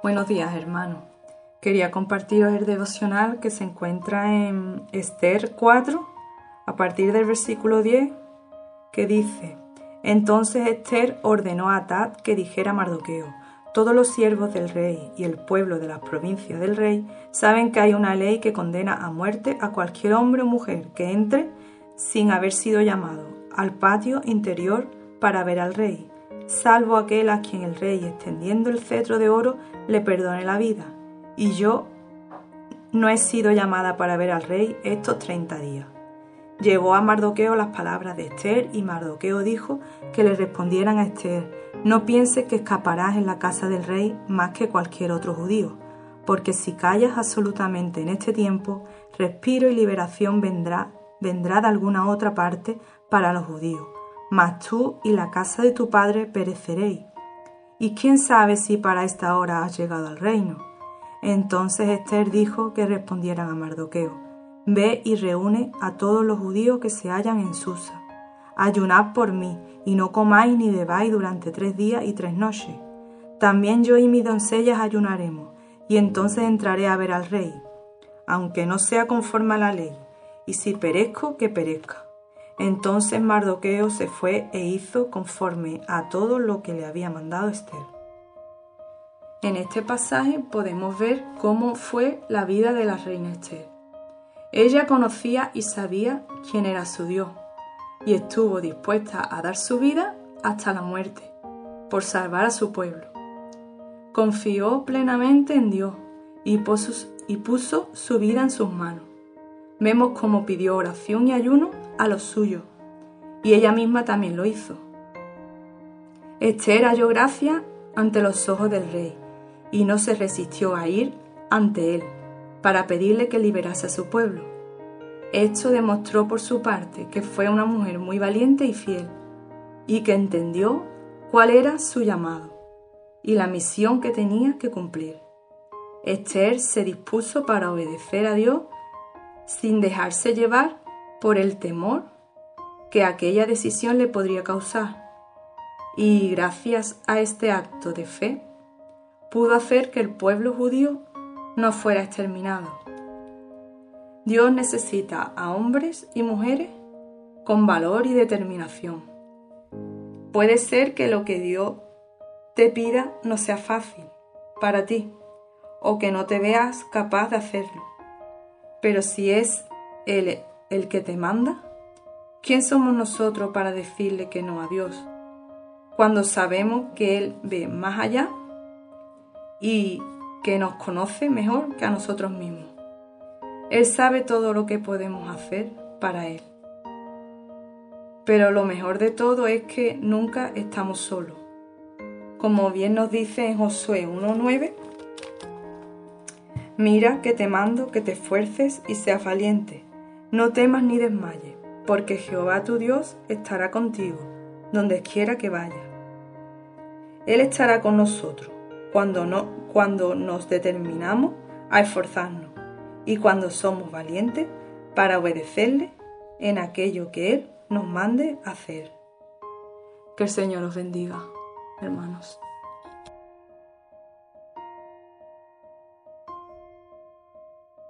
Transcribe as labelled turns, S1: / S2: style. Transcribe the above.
S1: Buenos días, hermano. Quería compartiros el devocional que se encuentra en Esther 4, a partir del versículo 10, que dice: Entonces Esther ordenó a Atad que dijera a Mardoqueo: Todos los siervos del rey y el pueblo de las provincias del rey saben que hay una ley que condena a muerte a cualquier hombre o mujer que entre sin haber sido llamado al patio interior para ver al rey salvo aquel a quien el rey, extendiendo el cetro de oro, le perdone la vida. Y yo no he sido llamada para ver al rey estos treinta días. Llegó a Mardoqueo las palabras de Esther y Mardoqueo dijo que le respondieran a Esther, no pienses que escaparás en la casa del rey más que cualquier otro judío, porque si callas absolutamente en este tiempo, respiro y liberación vendrá, vendrá de alguna otra parte para los judíos mas tú y la casa de tu padre pereceréis. Y quién sabe si para esta hora has llegado al reino. Entonces Esther dijo que respondieran a Mardoqueo, Ve y reúne a todos los judíos que se hallan en Susa. Ayunad por mí, y no comáis ni bebáis durante tres días y tres noches. También yo y mis doncellas ayunaremos, y entonces entraré a ver al rey, aunque no sea conforme a la ley, y si perezco, que perezca. Entonces Mardoqueo se fue e hizo conforme a todo lo que le había mandado Esther. En este pasaje podemos ver cómo fue la vida de la reina Esther. Ella conocía y sabía quién era su Dios y estuvo dispuesta a dar su vida hasta la muerte por salvar a su pueblo. Confió plenamente en Dios y puso, y puso su vida en sus manos. Vemos cómo pidió oración y ayuno a los suyos, y ella misma también lo hizo. Esther halló gracia ante los ojos del rey, y no se resistió a ir ante él para pedirle que liberase a su pueblo. Esto demostró por su parte que fue una mujer muy valiente y fiel, y que entendió cuál era su llamado y la misión que tenía que cumplir. Esther se dispuso para obedecer a Dios sin dejarse llevar por el temor que aquella decisión le podría causar. Y gracias a este acto de fe, pudo hacer que el pueblo judío no fuera exterminado. Dios necesita a hombres y mujeres con valor y determinación. Puede ser que lo que Dios te pida no sea fácil para ti o que no te veas capaz de hacerlo. Pero si es Él el que te manda? ¿Quién somos nosotros para decirle que no a Dios? Cuando sabemos que Él ve más allá y que nos conoce mejor que a nosotros mismos. Él sabe todo lo que podemos hacer para Él. Pero lo mejor de todo es que nunca estamos solos. Como bien nos dice en Josué 1.9, mira que te mando que te esfuerces y seas valiente no temas ni desmayes, porque Jehová tu Dios estará contigo, donde quiera que vayas. Él estará con nosotros cuando, no, cuando nos determinamos a esforzarnos y cuando somos valientes para obedecerle en aquello que Él nos mande hacer. Que el Señor os bendiga, hermanos.